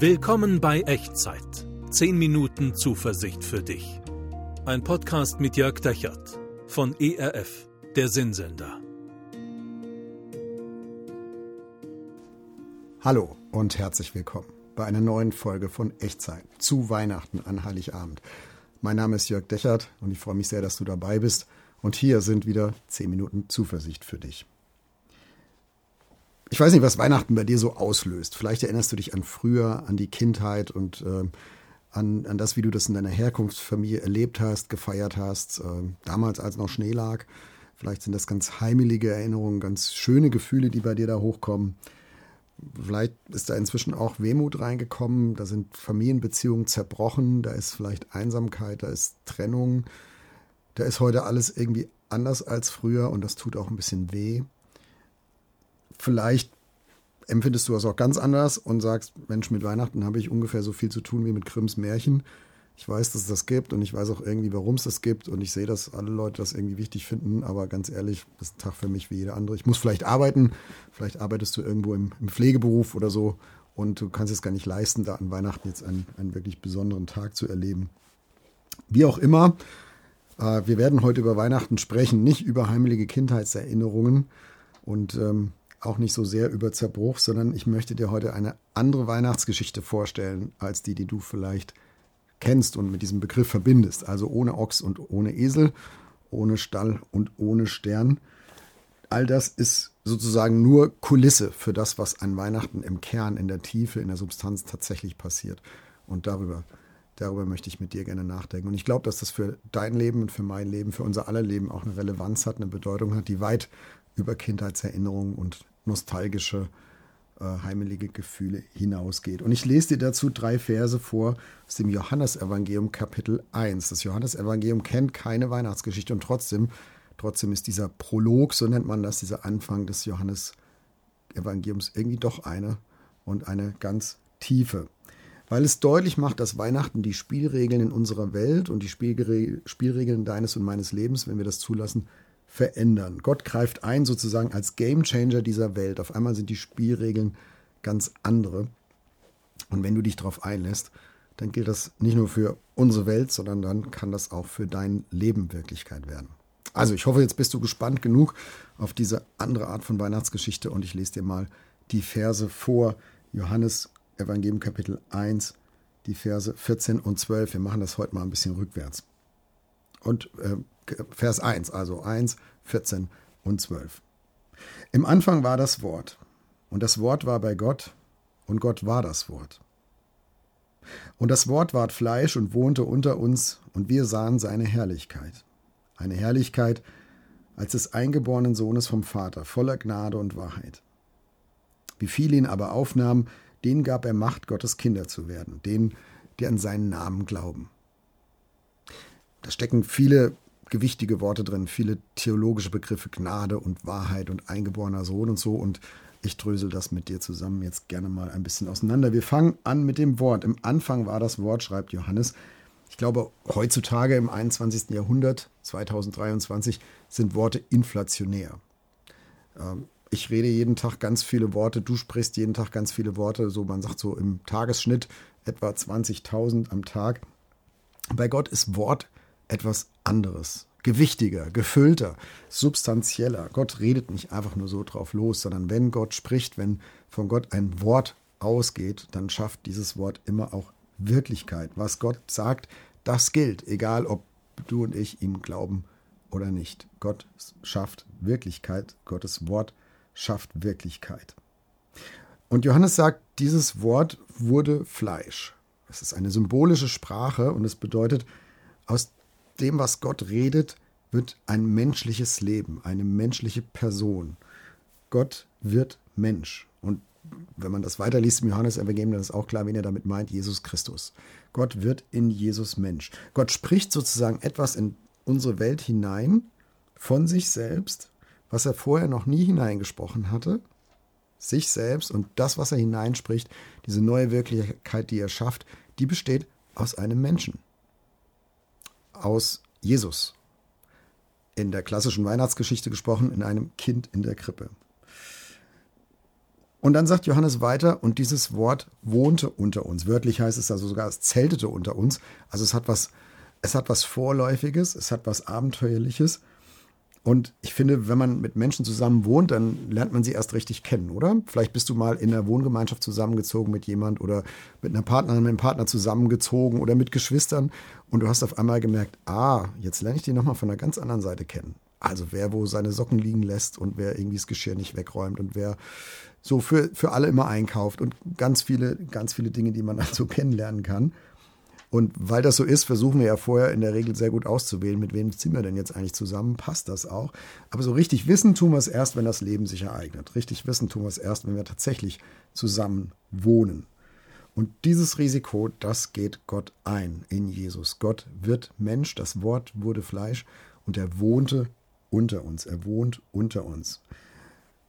Willkommen bei Echtzeit. 10 Minuten Zuversicht für dich. Ein Podcast mit Jörg Dechert von ERF, der Sinnsender. Hallo und herzlich willkommen bei einer neuen Folge von Echtzeit zu Weihnachten an Heiligabend. Mein Name ist Jörg Dechert und ich freue mich sehr, dass du dabei bist. Und hier sind wieder 10 Minuten Zuversicht für dich. Ich weiß nicht, was Weihnachten bei dir so auslöst. Vielleicht erinnerst du dich an früher, an die Kindheit und äh, an, an das, wie du das in deiner Herkunftsfamilie erlebt hast, gefeiert hast, äh, damals als noch Schnee lag. Vielleicht sind das ganz heimelige Erinnerungen, ganz schöne Gefühle, die bei dir da hochkommen. Vielleicht ist da inzwischen auch Wehmut reingekommen, da sind Familienbeziehungen zerbrochen, da ist vielleicht Einsamkeit, da ist Trennung, da ist heute alles irgendwie anders als früher und das tut auch ein bisschen weh vielleicht empfindest du das auch ganz anders und sagst, Mensch, mit Weihnachten habe ich ungefähr so viel zu tun wie mit Grimms Märchen. Ich weiß, dass es das gibt und ich weiß auch irgendwie, warum es das gibt und ich sehe, dass alle Leute das irgendwie wichtig finden, aber ganz ehrlich, das ist ein Tag für mich wie jeder andere. Ich muss vielleicht arbeiten, vielleicht arbeitest du irgendwo im, im Pflegeberuf oder so und du kannst es gar nicht leisten, da an Weihnachten jetzt einen, einen wirklich besonderen Tag zu erleben. Wie auch immer, äh, wir werden heute über Weihnachten sprechen, nicht über heimelige Kindheitserinnerungen und ähm, auch nicht so sehr über Zerbruch, sondern ich möchte dir heute eine andere Weihnachtsgeschichte vorstellen, als die, die du vielleicht kennst und mit diesem Begriff verbindest. Also ohne Ochs und ohne Esel, ohne Stall und ohne Stern. All das ist sozusagen nur Kulisse für das, was an Weihnachten im Kern, in der Tiefe, in der Substanz tatsächlich passiert. Und darüber, darüber möchte ich mit dir gerne nachdenken. Und ich glaube, dass das für dein Leben und für mein Leben, für unser aller Leben auch eine Relevanz hat, eine Bedeutung hat, die weit über Kindheitserinnerungen und nostalgische, äh, heimelige Gefühle hinausgeht. Und ich lese dir dazu drei Verse vor aus dem Johannesevangelium Kapitel 1. Das Johannesevangelium kennt keine Weihnachtsgeschichte und trotzdem, trotzdem ist dieser Prolog, so nennt man das, dieser Anfang des Johannesevangeliums irgendwie doch eine und eine ganz tiefe weil es deutlich macht, dass Weihnachten die Spielregeln in unserer Welt und die Spielregeln deines und meines Lebens, wenn wir das zulassen, verändern. Gott greift ein sozusagen als Gamechanger dieser Welt. Auf einmal sind die Spielregeln ganz andere. Und wenn du dich darauf einlässt, dann gilt das nicht nur für unsere Welt, sondern dann kann das auch für dein Leben Wirklichkeit werden. Also ich hoffe, jetzt bist du gespannt genug auf diese andere Art von Weihnachtsgeschichte und ich lese dir mal die Verse vor. Johannes Evangelium Kapitel 1, die Verse 14 und 12. Wir machen das heute mal ein bisschen rückwärts. Und äh, Vers 1, also 1, 14 und 12. Im Anfang war das Wort, und das Wort war bei Gott, und Gott war das Wort. Und das Wort ward Fleisch und wohnte unter uns, und wir sahen seine Herrlichkeit. Eine Herrlichkeit als des eingeborenen Sohnes vom Vater, voller Gnade und Wahrheit. Wie viele ihn aber aufnahmen, denen gab er Macht, Gottes Kinder zu werden, denen, die an seinen Namen glauben. Da stecken viele gewichtige Worte drin, viele theologische Begriffe, Gnade und Wahrheit und eingeborener Sohn und so. Und ich drösel das mit dir zusammen jetzt gerne mal ein bisschen auseinander. Wir fangen an mit dem Wort. Im Anfang war das Wort, schreibt Johannes. Ich glaube, heutzutage im 21. Jahrhundert, 2023, sind Worte inflationär. Ähm, ich rede jeden Tag ganz viele Worte, du sprichst jeden Tag ganz viele Worte, so man sagt so im Tagesschnitt etwa 20.000 am Tag. Bei Gott ist Wort etwas anderes, gewichtiger, gefüllter, substanzieller. Gott redet nicht einfach nur so drauf los, sondern wenn Gott spricht, wenn von Gott ein Wort ausgeht, dann schafft dieses Wort immer auch Wirklichkeit. Was Gott sagt, das gilt, egal ob du und ich ihm glauben oder nicht. Gott schafft Wirklichkeit, Gottes Wort schafft Wirklichkeit. Und Johannes sagt, dieses Wort wurde Fleisch. Es ist eine symbolische Sprache und es bedeutet, aus dem, was Gott redet, wird ein menschliches Leben, eine menschliche Person. Gott wird Mensch. Und wenn man das weiterliest im Johannes-Evangelium, dann ist auch klar, wen er damit meint, Jesus Christus. Gott wird in Jesus Mensch. Gott spricht sozusagen etwas in unsere Welt hinein von sich selbst, was er vorher noch nie hineingesprochen hatte. Sich selbst und das, was er hineinspricht, diese neue Wirklichkeit, die er schafft, die besteht aus einem Menschen aus Jesus. In der klassischen Weihnachtsgeschichte gesprochen, in einem Kind in der Krippe. Und dann sagt Johannes weiter, und dieses Wort wohnte unter uns. Wörtlich heißt es also sogar, es zeltete unter uns. Also es hat was, es hat was Vorläufiges, es hat was Abenteuerliches. Und ich finde, wenn man mit Menschen zusammen wohnt, dann lernt man sie erst richtig kennen, oder? Vielleicht bist du mal in einer Wohngemeinschaft zusammengezogen mit jemand oder mit einer Partnerin, mit einem Partner zusammengezogen oder mit Geschwistern und du hast auf einmal gemerkt, ah, jetzt lerne ich die nochmal von einer ganz anderen Seite kennen. Also wer wo seine Socken liegen lässt und wer irgendwie das Geschirr nicht wegräumt und wer so für, für alle immer einkauft und ganz viele, ganz viele Dinge, die man dann so kennenlernen kann. Und weil das so ist, versuchen wir ja vorher in der Regel sehr gut auszuwählen, mit wem ziehen wir denn jetzt eigentlich zusammen, passt das auch. Aber so richtig wissen tun wir es erst, wenn das Leben sich ereignet. Richtig wissen tun wir es erst, wenn wir tatsächlich zusammen wohnen. Und dieses Risiko, das geht Gott ein in Jesus. Gott wird Mensch, das Wort wurde Fleisch und er wohnte unter uns. Er wohnt unter uns.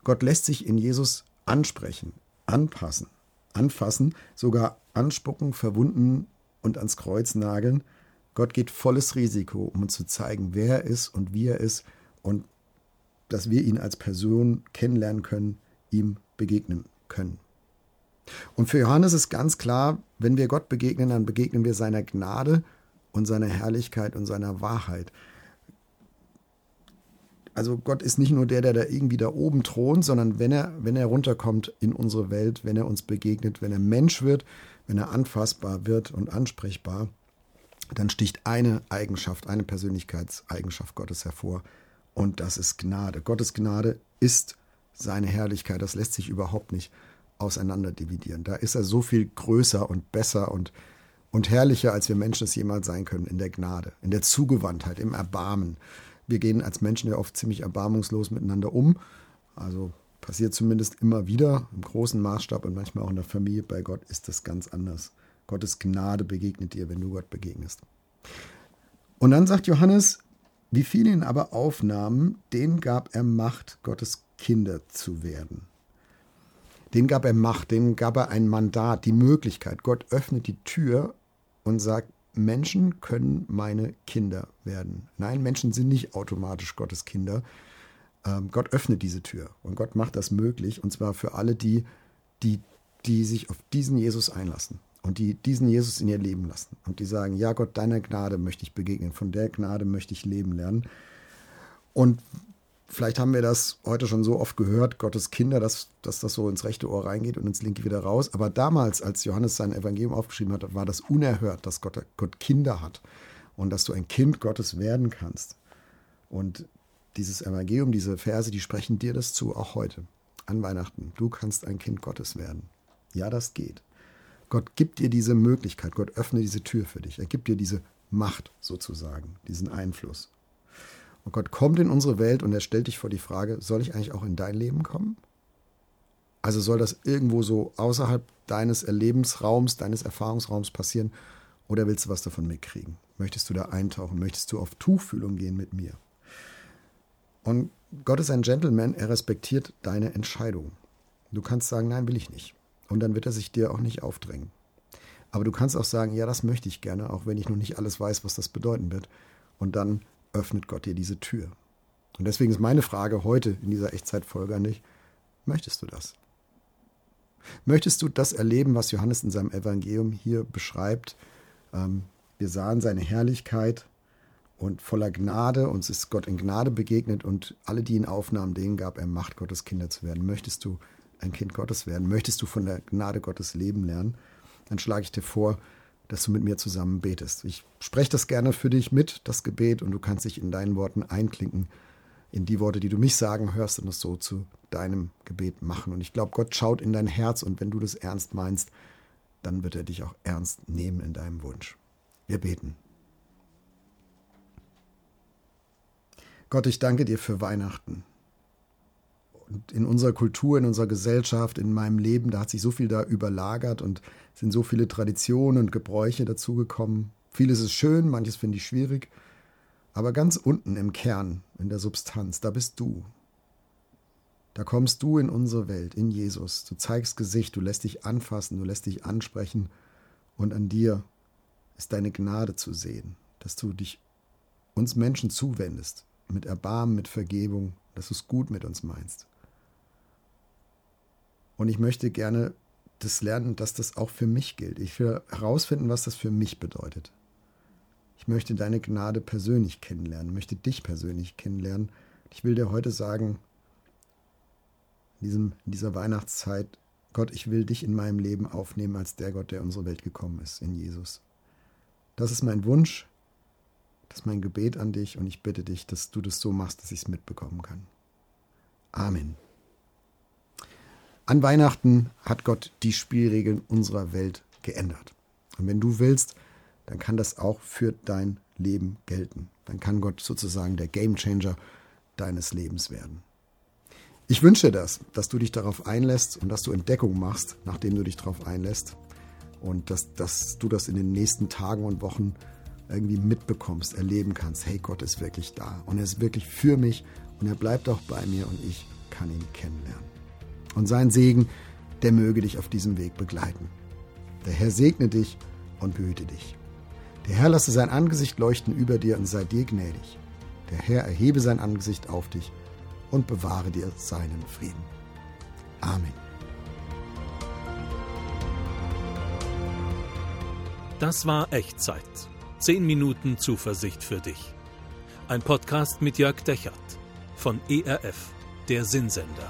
Gott lässt sich in Jesus ansprechen, anpassen, anfassen, sogar anspucken, verwunden und ans Kreuz nageln. Gott geht volles Risiko, um uns zu zeigen, wer er ist und wie er ist und dass wir ihn als Person kennenlernen können, ihm begegnen können. Und für Johannes ist ganz klar, wenn wir Gott begegnen, dann begegnen wir seiner Gnade und seiner Herrlichkeit und seiner Wahrheit. Also Gott ist nicht nur der, der da irgendwie da oben thront, sondern wenn er, wenn er runterkommt in unsere Welt, wenn er uns begegnet, wenn er Mensch wird, wenn er anfassbar wird und ansprechbar, dann sticht eine Eigenschaft, eine Persönlichkeitseigenschaft Gottes hervor. Und das ist Gnade. Gottes Gnade ist seine Herrlichkeit. Das lässt sich überhaupt nicht auseinander dividieren. Da ist er so viel größer und besser und, und herrlicher, als wir Menschen es jemals sein können, in der Gnade, in der Zugewandtheit, im Erbarmen. Wir gehen als Menschen ja oft ziemlich erbarmungslos miteinander um. Also Passiert zumindest immer wieder im großen Maßstab und manchmal auch in der Familie. Bei Gott ist das ganz anders. Gottes Gnade begegnet dir, wenn du Gott begegnest. Und dann sagt Johannes, wie viele ihn aber aufnahmen, denen gab er Macht, Gottes Kinder zu werden. Den gab er Macht, denen gab er ein Mandat, die Möglichkeit. Gott öffnet die Tür und sagt, Menschen können meine Kinder werden. Nein, Menschen sind nicht automatisch Gottes Kinder. Ähm, Gott öffnet diese Tür und Gott macht das möglich und zwar für alle die, die, die sich auf diesen Jesus einlassen und die diesen Jesus in ihr Leben lassen und die sagen, ja Gott, deiner Gnade möchte ich begegnen, von der Gnade möchte ich leben lernen. Und vielleicht haben wir das heute schon so oft gehört, Gottes Kinder, dass, dass das so ins rechte Ohr reingeht und ins linke wieder raus. Aber damals, als Johannes sein Evangelium aufgeschrieben hat, war das unerhört, dass Gott, Gott Kinder hat und dass du ein Kind Gottes werden kannst. Und dieses Evangelium, diese Verse, die sprechen dir das zu, auch heute, an Weihnachten. Du kannst ein Kind Gottes werden. Ja, das geht. Gott gibt dir diese Möglichkeit, Gott öffnet diese Tür für dich. Er gibt dir diese Macht sozusagen, diesen Einfluss. Und Gott kommt in unsere Welt und er stellt dich vor die Frage, soll ich eigentlich auch in dein Leben kommen? Also soll das irgendwo so außerhalb deines Erlebensraums, deines Erfahrungsraums passieren? Oder willst du was davon mitkriegen? Möchtest du da eintauchen? Möchtest du auf Tuchfühlung gehen mit mir? Und Gott ist ein Gentleman, er respektiert deine Entscheidung. Du kannst sagen, nein, will ich nicht. Und dann wird er sich dir auch nicht aufdrängen. Aber du kannst auch sagen, ja, das möchte ich gerne, auch wenn ich noch nicht alles weiß, was das bedeuten wird. Und dann öffnet Gott dir diese Tür. Und deswegen ist meine Frage heute in dieser Echtzeitfolge an dich, möchtest du das? Möchtest du das erleben, was Johannes in seinem Evangelium hier beschreibt? Ähm, wir sahen seine Herrlichkeit, und voller Gnade. Uns ist Gott in Gnade begegnet und alle, die ihn aufnahmen, denen gab er Macht, Gottes Kinder zu werden. Möchtest du ein Kind Gottes werden? Möchtest du von der Gnade Gottes leben lernen? Dann schlage ich dir vor, dass du mit mir zusammen betest. Ich spreche das gerne für dich mit, das Gebet, und du kannst dich in deinen Worten einklinken, in die Worte, die du mich sagen hörst, und das so zu deinem Gebet machen. Und ich glaube, Gott schaut in dein Herz, und wenn du das ernst meinst, dann wird er dich auch ernst nehmen in deinem Wunsch. Wir beten. Gott, ich danke dir für Weihnachten. Und in unserer Kultur, in unserer Gesellschaft, in meinem Leben, da hat sich so viel da überlagert und sind so viele Traditionen und Gebräuche dazugekommen. Vieles ist schön, manches finde ich schwierig. Aber ganz unten im Kern, in der Substanz, da bist du. Da kommst du in unsere Welt, in Jesus. Du zeigst Gesicht, du lässt dich anfassen, du lässt dich ansprechen. Und an dir ist deine Gnade zu sehen, dass du dich uns Menschen zuwendest, mit Erbarmen, mit Vergebung, dass du es gut mit uns meinst. Und ich möchte gerne das lernen, dass das auch für mich gilt. Ich will herausfinden, was das für mich bedeutet. Ich möchte deine Gnade persönlich kennenlernen, möchte dich persönlich kennenlernen. Ich will dir heute sagen, in, diesem, in dieser Weihnachtszeit, Gott, ich will dich in meinem Leben aufnehmen als der Gott, der in unsere Welt gekommen ist, in Jesus. Das ist mein Wunsch, das ist mein Gebet an dich und ich bitte dich, dass du das so machst, dass ich es mitbekommen kann. Amen. An Weihnachten hat Gott die Spielregeln unserer Welt geändert. Und wenn du willst, dann kann das auch für dein Leben gelten. Dann kann Gott sozusagen der Gamechanger deines Lebens werden. Ich wünsche das, dass du dich darauf einlässt und dass du Entdeckung machst, nachdem du dich darauf einlässt. Und dass, dass du das in den nächsten Tagen und Wochen irgendwie mitbekommst, erleben kannst. Hey, Gott ist wirklich da und er ist wirklich für mich und er bleibt auch bei mir und ich kann ihn kennenlernen. Und sein Segen, der möge dich auf diesem Weg begleiten. Der Herr segne dich und behüte dich. Der Herr lasse sein Angesicht leuchten über dir und sei dir gnädig. Der Herr erhebe sein Angesicht auf dich und bewahre dir seinen Frieden. Amen. Das war Echtzeit. Zehn Minuten Zuversicht für dich. Ein Podcast mit Jörg Dechert von ERF, der Sinnsender.